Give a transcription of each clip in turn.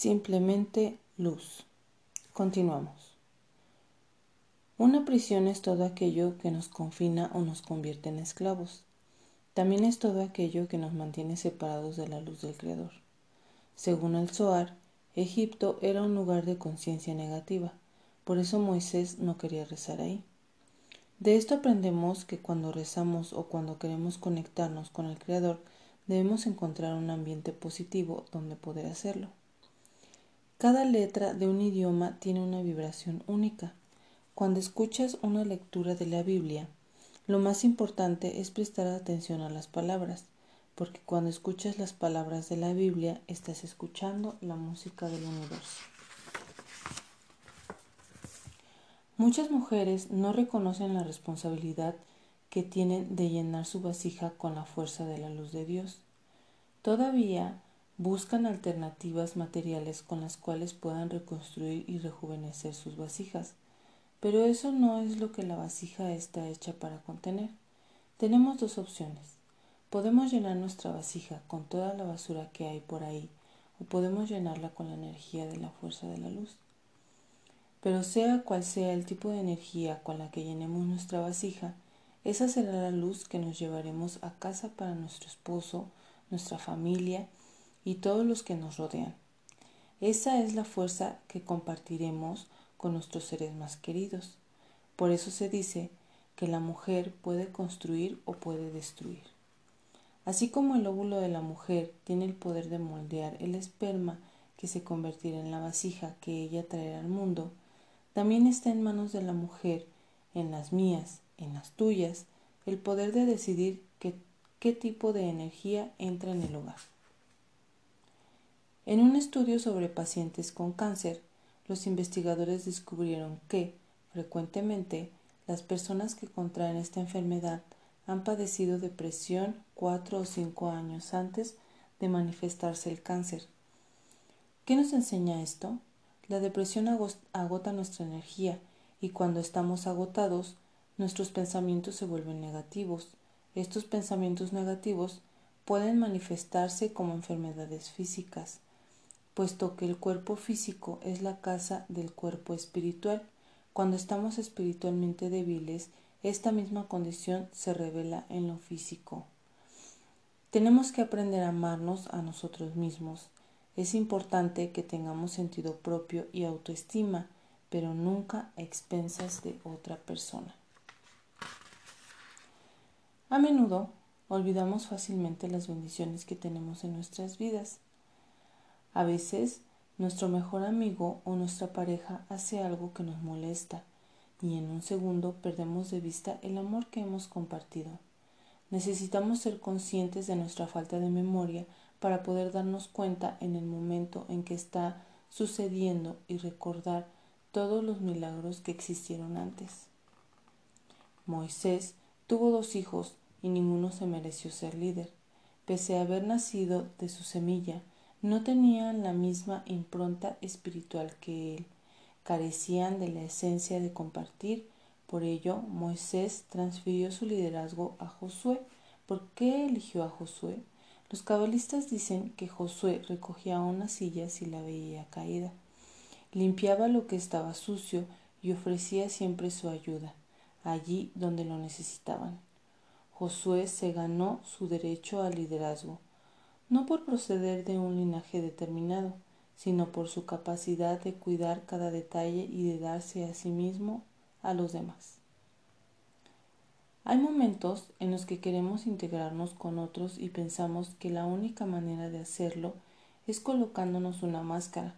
Simplemente luz. Continuamos. Una prisión es todo aquello que nos confina o nos convierte en esclavos. También es todo aquello que nos mantiene separados de la luz del Creador. Según el Zohar, Egipto era un lugar de conciencia negativa, por eso Moisés no quería rezar ahí. De esto aprendemos que cuando rezamos o cuando queremos conectarnos con el Creador, debemos encontrar un ambiente positivo donde poder hacerlo. Cada letra de un idioma tiene una vibración única. Cuando escuchas una lectura de la Biblia, lo más importante es prestar atención a las palabras, porque cuando escuchas las palabras de la Biblia estás escuchando la música del universo. Muchas mujeres no reconocen la responsabilidad que tienen de llenar su vasija con la fuerza de la luz de Dios. Todavía buscan alternativas materiales con las cuales puedan reconstruir y rejuvenecer sus vasijas, pero eso no es lo que la vasija está hecha para contener. Tenemos dos opciones. Podemos llenar nuestra vasija con toda la basura que hay por ahí o podemos llenarla con la energía de la fuerza de la luz. Pero sea cual sea el tipo de energía con la que llenemos nuestra vasija, esa será la luz que nos llevaremos a casa para nuestro esposo, nuestra familia y todos los que nos rodean. Esa es la fuerza que compartiremos con nuestros seres más queridos. Por eso se dice que la mujer puede construir o puede destruir. Así como el óvulo de la mujer tiene el poder de moldear el esperma que se convertirá en la vasija que ella traerá al mundo, también está en manos de la mujer, en las mías, en las tuyas, el poder de decidir qué tipo de energía entra en el hogar. En un estudio sobre pacientes con cáncer, los investigadores descubrieron que, frecuentemente, las personas que contraen esta enfermedad han padecido depresión cuatro o cinco años antes de manifestarse el cáncer. ¿Qué nos enseña esto? La depresión agota nuestra energía y cuando estamos agotados, nuestros pensamientos se vuelven negativos. Estos pensamientos negativos pueden manifestarse como enfermedades físicas, puesto que el cuerpo físico es la casa del cuerpo espiritual. Cuando estamos espiritualmente débiles, esta misma condición se revela en lo físico. Tenemos que aprender a amarnos a nosotros mismos. Es importante que tengamos sentido propio y autoestima, pero nunca a expensas de otra persona. A menudo olvidamos fácilmente las bendiciones que tenemos en nuestras vidas. A veces nuestro mejor amigo o nuestra pareja hace algo que nos molesta y en un segundo perdemos de vista el amor que hemos compartido. Necesitamos ser conscientes de nuestra falta de memoria para poder darnos cuenta en el momento en que está sucediendo y recordar todos los milagros que existieron antes. Moisés tuvo dos hijos y ninguno se mereció ser líder. Pese a haber nacido de su semilla, no tenían la misma impronta espiritual que él carecían de la esencia de compartir, por ello Moisés transfirió su liderazgo a Josué. ¿Por qué eligió a Josué? Los cabalistas dicen que Josué recogía una silla si la veía caída, limpiaba lo que estaba sucio y ofrecía siempre su ayuda, allí donde lo necesitaban. Josué se ganó su derecho al liderazgo, no por proceder de un linaje determinado, sino por su capacidad de cuidar cada detalle y de darse a sí mismo a los demás. Hay momentos en los que queremos integrarnos con otros y pensamos que la única manera de hacerlo es colocándonos una máscara,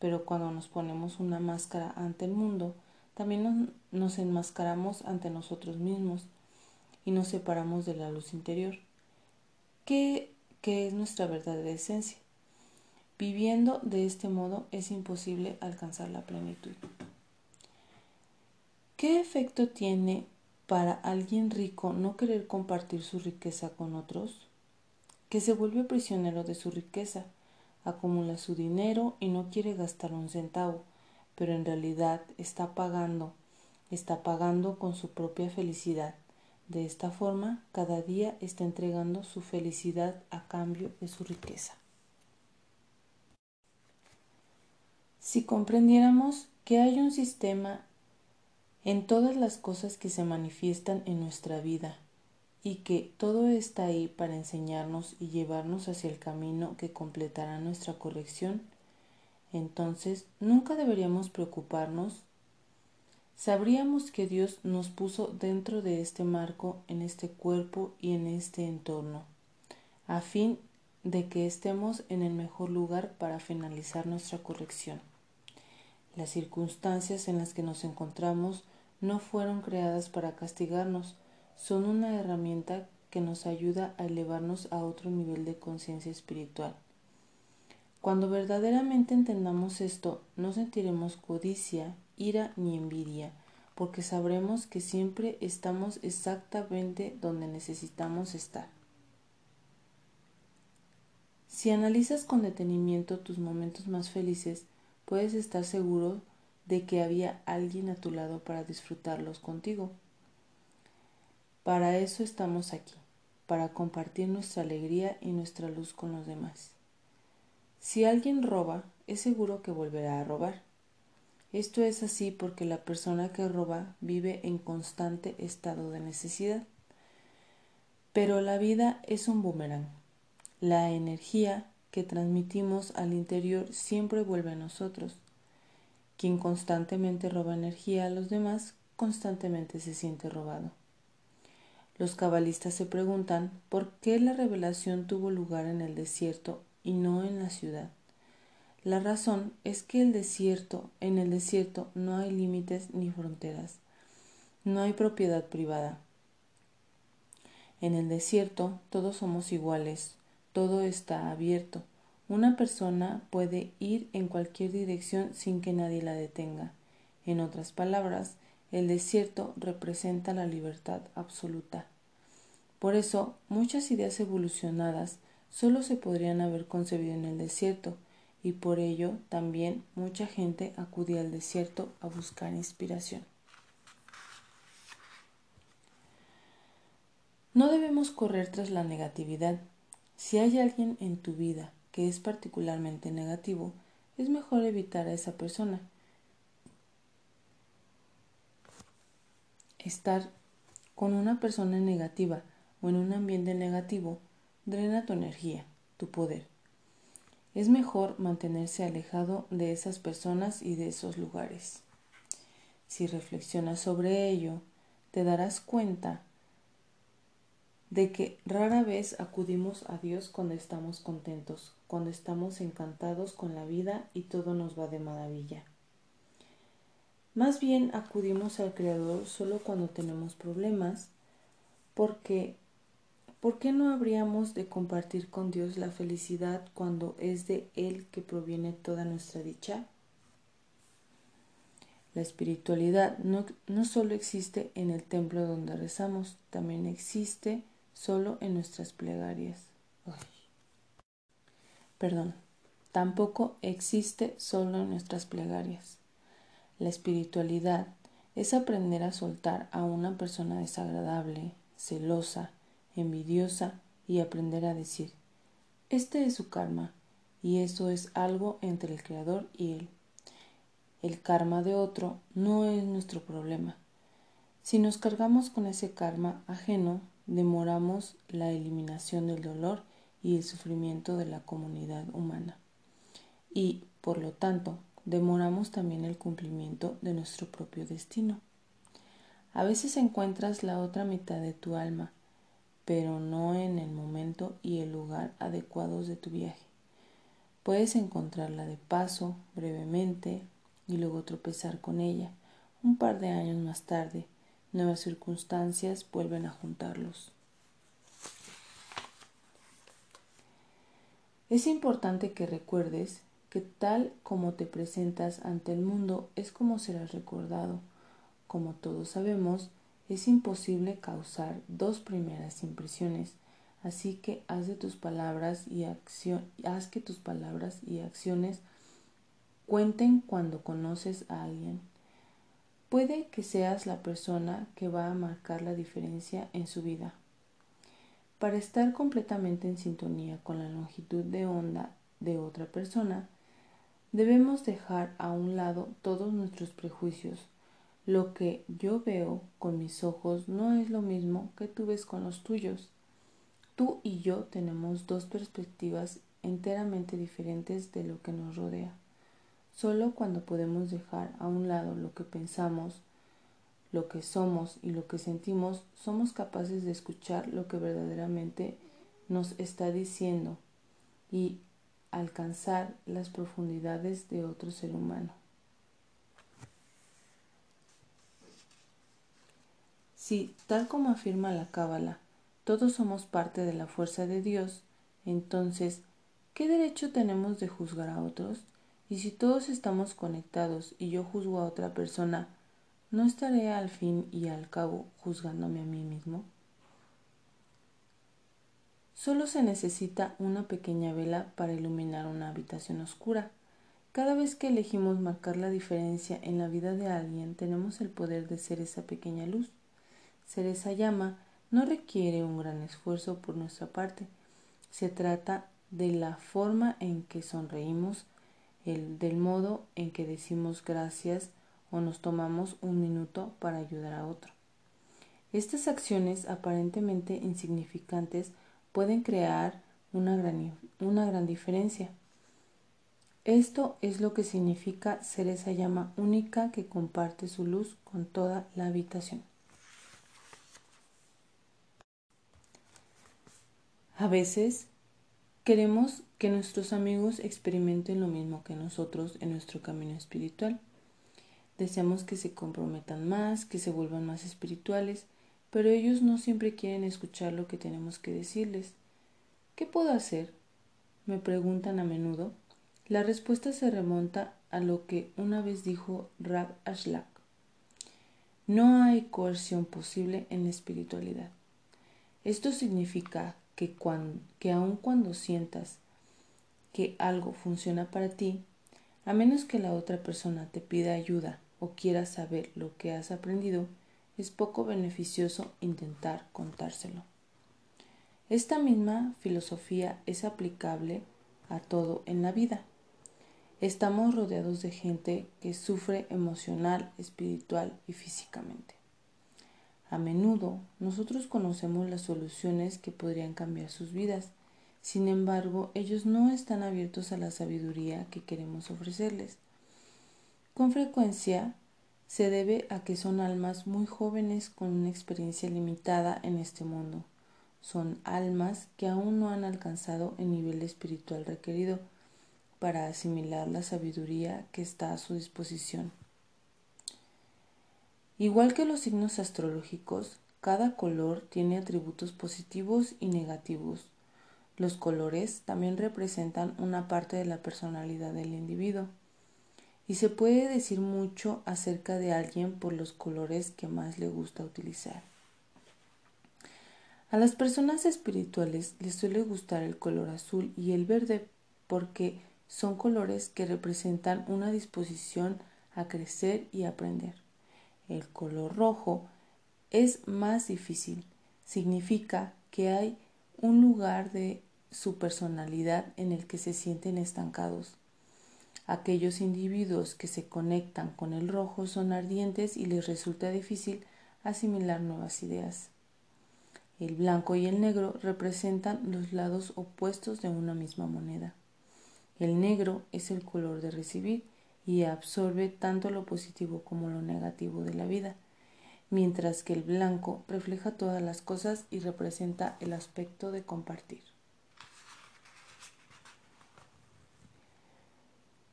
pero cuando nos ponemos una máscara ante el mundo, también nos, enmascaramos ante nosotros mismos y nos separamos de la luz interior. ¿Qué, qué es nuestra verdadera esencia? Viviendo de este modo es imposible alcanzar la plenitud. ¿Qué efecto tiene para alguien rico no querer compartir su riqueza con otros? Que se vuelve prisionero de su riqueza, acumula su dinero y no quiere gastar un centavo, pero en realidad está pagando, está pagando con su propia felicidad. De esta forma, cada día está entregando su felicidad a cambio de su riqueza. Si comprendiéramos que hay un sistema en todas las cosas que se manifiestan en nuestra vida y que todo está ahí para enseñarnos y llevarnos hacia el camino que completará nuestra corrección, entonces nunca deberíamos preocuparnos. Sabríamos que Dios nos puso dentro de este marco, en este cuerpo y en este entorno, a fin de que estemos en el mejor lugar para finalizar nuestra corrección. Las circunstancias en las que nos encontramos no fueron creadas para castigarnos, son una herramienta que nos ayuda a elevarnos a otro nivel de conciencia espiritual. Cuando verdaderamente entendamos esto, no sentiremos codicia, ira ni envidia, porque sabremos que siempre estamos exactamente donde necesitamos estar. Si analizas con detenimiento tus momentos más felices, puedes estar seguro de que había alguien a tu lado para disfrutarlos contigo. Para eso estamos aquí, para compartir nuestra alegría y nuestra luz con los demás. Si alguien roba, es seguro que volverá a robar. Esto es así porque la persona que roba vive en constante estado de necesidad. Pero la vida es un boomerang. La energía que transmitimos al interior siempre vuelve a nosotros. Quien constantemente roba energía a los demás, constantemente se siente robado. Los cabalistas se preguntan por qué la revelación tuvo lugar en el desierto y no en la ciudad. La razón es que el desierto, en el desierto no hay límites ni fronteras, no hay propiedad privada. En el desierto todos somos iguales, todo está abierto. Una persona puede ir en cualquier dirección sin que nadie la detenga. En otras palabras, el desierto representa la libertad absoluta. Por eso, muchas ideas evolucionadas solo se podrían haber concebido en el desierto, y por ello también mucha gente acudía al desierto a buscar inspiración. No debemos correr tras la negatividad. Si hay alguien en tu vida que es particularmente negativo, es mejor evitar a esa persona. Estar con una persona negativa o en un ambiente negativo drena tu energía, tu poder. Es mejor mantenerse alejado de esas personas y de esos lugares. Si reflexionas sobre ello, te darás cuenta de que rara vez acudimos a Dios cuando estamos contentos, cuando estamos encantados con la vida y todo nos va de maravilla. Más bien acudimos al Creador solo cuando tenemos problemas, porque ¿Por qué no habríamos de compartir con Dios la felicidad cuando es de Él que proviene toda nuestra dicha? La espiritualidad no, no solo existe en el templo donde rezamos, también existe solo en nuestras plegarias. Perdón, tampoco existe solo en nuestras plegarias. La espiritualidad es aprender a soltar a una persona desagradable, celosa, envidiosa y aprender a decir, este es su karma y eso es algo entre el Creador y él. El karma de otro no es nuestro problema. Si nos cargamos con ese karma ajeno, demoramos la eliminación del dolor y el sufrimiento de la comunidad humana. Y, por lo tanto, demoramos también el cumplimiento de nuestro propio destino. A veces encuentras la otra mitad de tu alma, pero no en el momento y el lugar adecuados de tu viaje. Puedes encontrarla de paso, brevemente, y luego tropezar con ella. Un par de años más tarde, nuevas circunstancias vuelven a juntarlos. Es importante que recuerdes que tal como te presentas ante el mundo es como serás recordado. Como todos sabemos, es imposible causar dos primeras impresiones, así que haz de tus palabras y haz que tus palabras y acciones cuenten cuando conoces a alguien. Puede que seas la persona que va a marcar la diferencia en su vida. Para estar completamente en sintonía con la longitud de onda de otra persona, Debemos dejar a un lado todos nuestros prejuicios. Lo que yo veo con mis ojos no es lo mismo que tú ves con los tuyos. Tú y yo tenemos dos perspectivas enteramente diferentes de lo que nos rodea. Solo cuando podemos dejar a un lado lo que pensamos, lo que somos y lo que sentimos, somos capaces de escuchar lo que verdaderamente nos está diciendo y alcanzar las profundidades de otro ser humano. Si, tal como afirma la Cábala, todos somos parte de la fuerza de Dios, entonces, ¿qué derecho tenemos de juzgar a otros? Y si todos estamos conectados y yo juzgo a otra persona, ¿no estaré al fin y al cabo juzgándome a mí mismo? Solo se necesita una pequeña vela para iluminar una habitación oscura. Cada vez que elegimos marcar la diferencia en la vida de alguien, tenemos el poder de ser esa pequeña luz. Ser esa llama no requiere un gran esfuerzo por nuestra parte. Se trata de la forma en que sonreímos, el, del modo en que decimos gracias o nos tomamos un minuto para ayudar a otro. Estas acciones aparentemente insignificantes pueden crear una gran, una gran diferencia. Esto es lo que significa ser esa llama única que comparte su luz con toda la habitación. A veces queremos que nuestros amigos experimenten lo mismo que nosotros en nuestro camino espiritual. Deseamos que se comprometan más, que se vuelvan más espirituales, pero ellos no siempre quieren escuchar lo que tenemos que decirles. ¿Qué puedo hacer? me preguntan a menudo. La respuesta se remonta a lo que una vez dijo Rab Ashlak. No hay coerción posible en la espiritualidad. Esto significa que, aun cuando sientas que algo funciona para ti, a menos que la otra persona te pida ayuda o quiera saber lo que has aprendido, es poco beneficioso intentar contárselo. Esta misma filosofía es aplicable a todo en la vida. Estamos rodeados de gente que sufre emocional, espiritual y físicamente. A menudo nosotros conocemos las soluciones que podrían cambiar sus vidas. Sin embargo, ellos no están abiertos a la sabiduría que queremos ofrecerles. Con frecuencia se debe a que son almas muy jóvenes con una experiencia limitada en este mundo. Son almas que aún no han alcanzado el nivel espiritual requerido para asimilar la sabiduría que está a su disposición. Igual que los signos astrológicos, cada color tiene atributos positivos y negativos. Los colores también representan una parte de la personalidad del individuo. Y se puede decir mucho acerca de alguien por los colores que más le gusta utilizar. A las personas espirituales les suele gustar el color azul y el verde porque son colores que representan una disposición a crecer y aprender. El color rojo es más difícil. Significa que hay un lugar de su personalidad en el que se sienten estancados. Aquellos individuos que se conectan con el rojo son ardientes y les resulta difícil asimilar nuevas ideas. El blanco y el negro representan los lados opuestos de una misma moneda. El negro es el color de recibir y absorbe tanto lo positivo como lo negativo de la vida, mientras que el blanco refleja todas las cosas y representa el aspecto de compartir.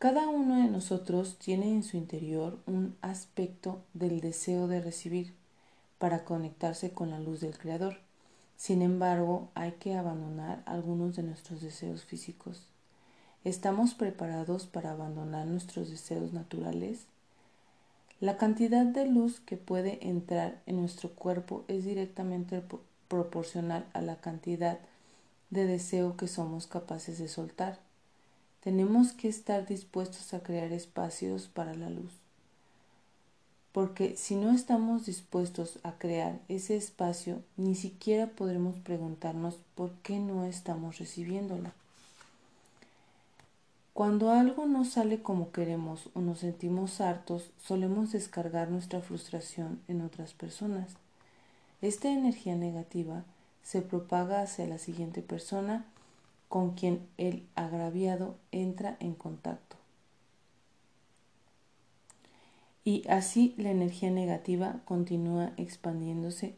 Cada uno de nosotros tiene en su interior un aspecto del deseo de recibir para conectarse con la luz del Creador. Sin embargo, hay que abandonar algunos de nuestros deseos físicos. ¿Estamos preparados para abandonar nuestros deseos naturales? La cantidad de luz que puede entrar en nuestro cuerpo es directamente proporcional a la cantidad de deseo que somos capaces de soltar. Tenemos que estar dispuestos a crear espacios para la luz. Porque si no estamos dispuestos a crear ese espacio, ni siquiera podremos preguntarnos por qué no estamos recibiéndola. Cuando algo no sale como queremos o nos sentimos hartos, solemos descargar nuestra frustración en otras personas. Esta energía negativa se propaga hacia la siguiente persona con quien el agraviado entra en contacto. Y así la energía negativa continúa expandiéndose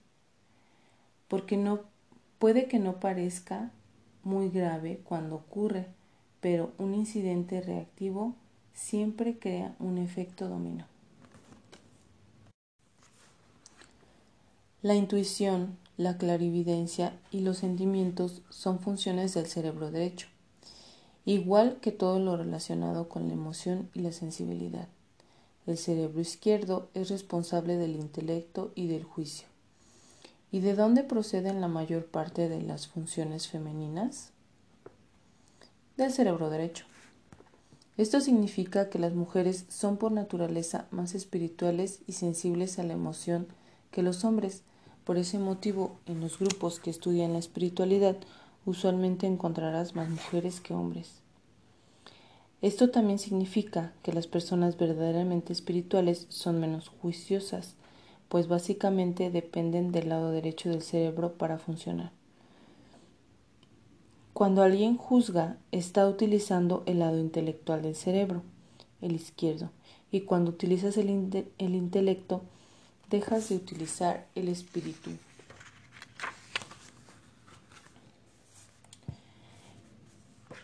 porque no puede que no parezca muy grave cuando ocurre, pero un incidente reactivo siempre crea un efecto dominó. La intuición, la clarividencia y los sentimientos son funciones del cerebro derecho, igual que todo lo relacionado con la emoción y la sensibilidad. El cerebro izquierdo es responsable del intelecto y del juicio. ¿Y de dónde proceden la mayor parte de las funciones femeninas? Del cerebro derecho. Esto significa que las mujeres son por naturaleza más espirituales y sensibles a la emoción que los hombres. Por ese motivo, en los grupos que estudian la espiritualidad, usualmente encontrarás más mujeres que hombres. Esto también significa que las personas verdaderamente espirituales son menos juiciosas, pues básicamente dependen del lado derecho del cerebro para funcionar. Cuando alguien juzga, está utilizando el lado intelectual del cerebro, el izquierdo, y cuando utilizas el, el intelecto, dejas de utilizar el espíritu.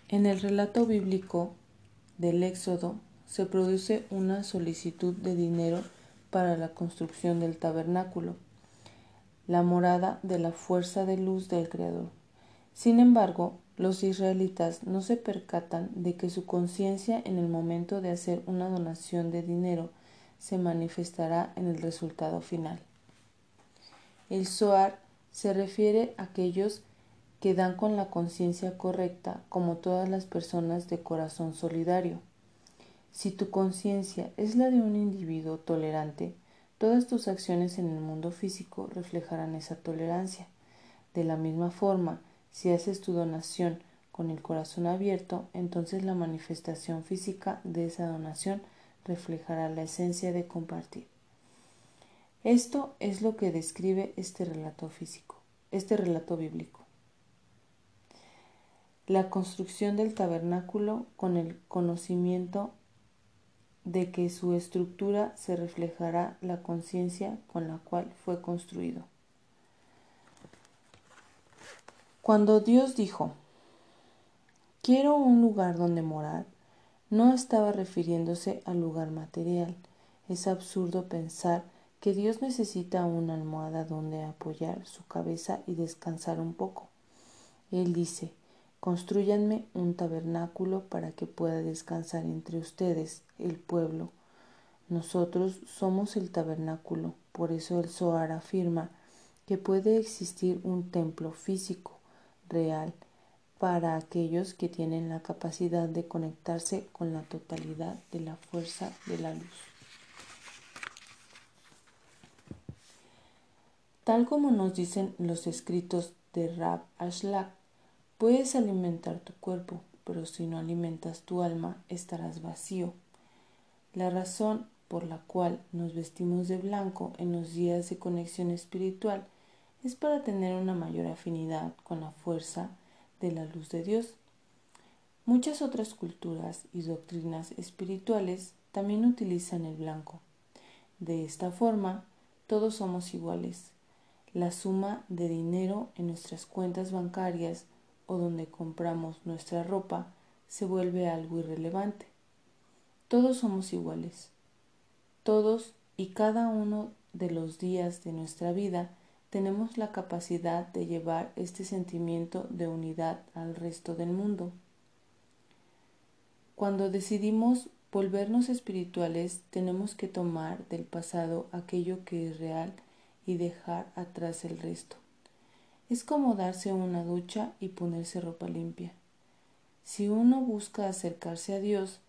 En el relato bíblico del Éxodo se produce una solicitud de dinero para la construcción del tabernáculo, la morada de la fuerza de luz del Creador. Sin embargo, los israelitas no se percatan de que su conciencia en el momento de hacer una donación de dinero se manifestará en el resultado final. El Zohar se refiere a aquellos que dan con la conciencia correcta como todas las personas de corazón solidario. Si tu conciencia es la de un individuo tolerante, todas tus acciones en el mundo físico reflejarán esa tolerancia. De la misma forma, si haces tu donación con el corazón abierto, entonces la manifestación física de esa donación reflejará la esencia de compartir. Esto es lo que describe este relato físico, este relato bíblico la construcción del tabernáculo con el conocimiento de que su estructura se reflejará la conciencia con la cual fue construido. Cuando Dios dijo, quiero un lugar donde morar, no estaba refiriéndose al lugar material. Es absurdo pensar que Dios necesita una almohada donde apoyar su cabeza y descansar un poco. Él dice, Construyanme un tabernáculo para que pueda descansar entre ustedes, el pueblo. Nosotros somos el tabernáculo, por eso el Zohar afirma que puede existir un templo físico, real, para aquellos que tienen la capacidad de conectarse con la totalidad de la fuerza de la luz. Tal como nos dicen los escritos de Rab Ashlak, Puedes alimentar tu cuerpo, pero si no alimentas tu alma, estarás vacío. La razón por la cual nos vestimos de blanco en los días de conexión espiritual es para tener una mayor afinidad con la fuerza de la luz de Dios. Muchas otras culturas y doctrinas espirituales también utilizan el blanco. De esta forma, todos somos iguales. La suma de dinero en nuestras cuentas bancarias o donde compramos nuestra ropa se vuelve algo irrelevante. Todos somos iguales. Todos y cada uno de los días de nuestra vida tenemos la capacidad de llevar este sentimiento de unidad al resto del mundo. Cuando decidimos volvernos espirituales, tenemos que tomar del pasado aquello que es real y dejar atrás el resto. Es como darse una ducha y ponerse ropa limpia. Si uno busca acercarse a Dios,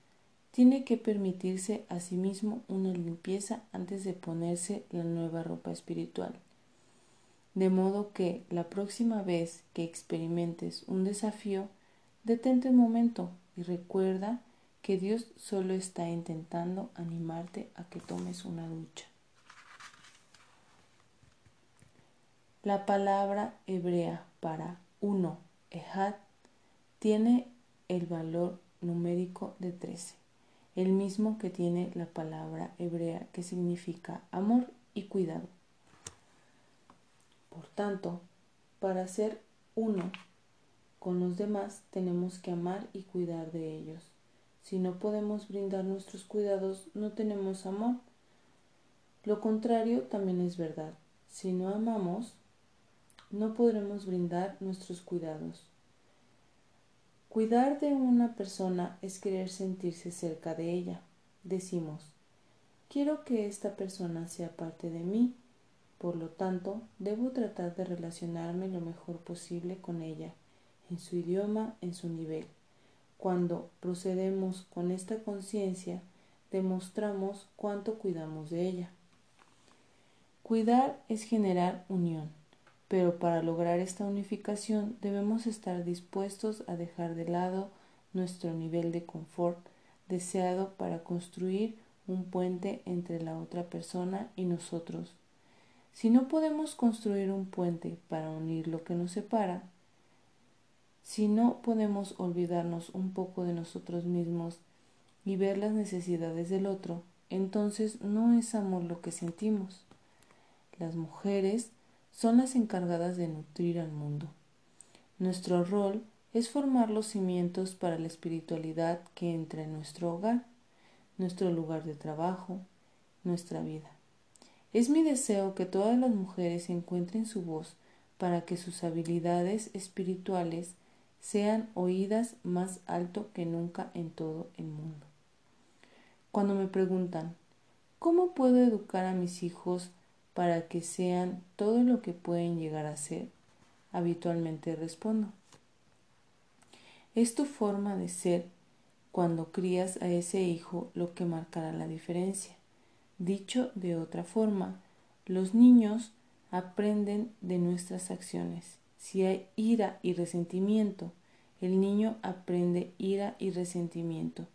tiene que permitirse a sí mismo una limpieza antes de ponerse la nueva ropa espiritual. De modo que la próxima vez que experimentes un desafío, detente un momento y recuerda que Dios solo está intentando animarte a que tomes una ducha. La palabra hebrea para uno, ejad, tiene el valor numérico de 13, el mismo que tiene la palabra hebrea que significa amor y cuidado. Por tanto, para ser uno con los demás tenemos que amar y cuidar de ellos. Si no podemos brindar nuestros cuidados, no tenemos amor. Lo contrario también es verdad. Si no amamos, no podremos brindar nuestros cuidados. Cuidar de una persona es querer sentirse cerca de ella. Decimos, quiero que esta persona sea parte de mí, por lo tanto, debo tratar de relacionarme lo mejor posible con ella, en su idioma, en su nivel. Cuando procedemos con esta conciencia, demostramos cuánto cuidamos de ella. Cuidar es generar unión. Pero para lograr esta unificación debemos estar dispuestos a dejar de lado nuestro nivel de confort deseado para construir un puente entre la otra persona y nosotros. Si no podemos construir un puente para unir lo que nos separa, si no podemos olvidarnos un poco de nosotros mismos y ver las necesidades del otro, entonces no es amor lo que sentimos. Las mujeres son las encargadas de nutrir al mundo. Nuestro rol es formar los cimientos para la espiritualidad que entra en nuestro hogar, nuestro lugar de trabajo, nuestra vida. Es mi deseo que todas las mujeres encuentren su voz para que sus habilidades espirituales sean oídas más alto que nunca en todo el mundo. Cuando me preguntan, ¿cómo puedo educar a mis hijos para que sean todo lo que pueden llegar a ser, habitualmente respondo. Es tu forma de ser cuando crías a ese hijo lo que marcará la diferencia. Dicho de otra forma, los niños aprenden de nuestras acciones. Si hay ira y resentimiento, el niño aprende ira y resentimiento.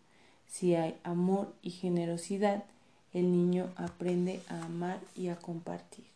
Si hay amor y generosidad, el niño aprende a amar y a compartir.